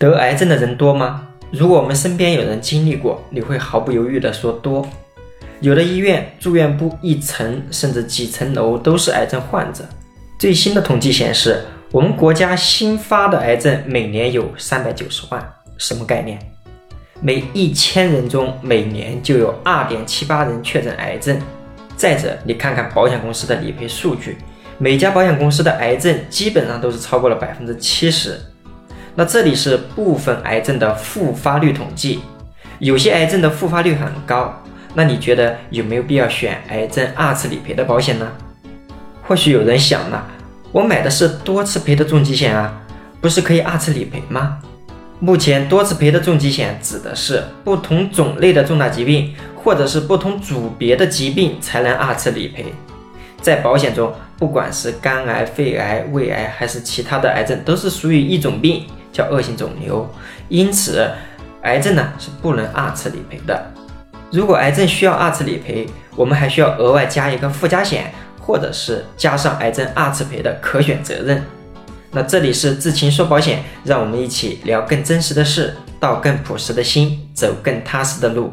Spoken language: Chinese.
得癌症的人多吗？如果我们身边有人经历过，你会毫不犹豫地说多。有的医院住院部一层甚至几层楼都是癌症患者。最新的统计显示，我们国家新发的癌症每年有三百九十万，什么概念？每一千人中每年就有二点七八人确诊癌症。再者，你看看保险公司的理赔数据，每家保险公司的癌症基本上都是超过了百分之七十。那这里是部分癌症的复发率统计，有些癌症的复发率很高。那你觉得有没有必要选癌症二次理赔的保险呢？或许有人想了，我买的是多次赔的重疾险啊，不是可以二次理赔吗？目前多次赔的重疾险指的是不同种类的重大疾病，或者是不同组别的疾病才能二次理赔。在保险中，不管是肝癌、肺癌、胃癌还是其他的癌症，都是属于一种病，叫恶性肿瘤。因此，癌症呢是不能二次理赔的。如果癌症需要二次理赔，我们还需要额外加一个附加险，或者是加上癌症二次赔的可选责任。那这里是智勤说保险，让我们一起聊更真实的事，道更朴实的心，走更踏实的路。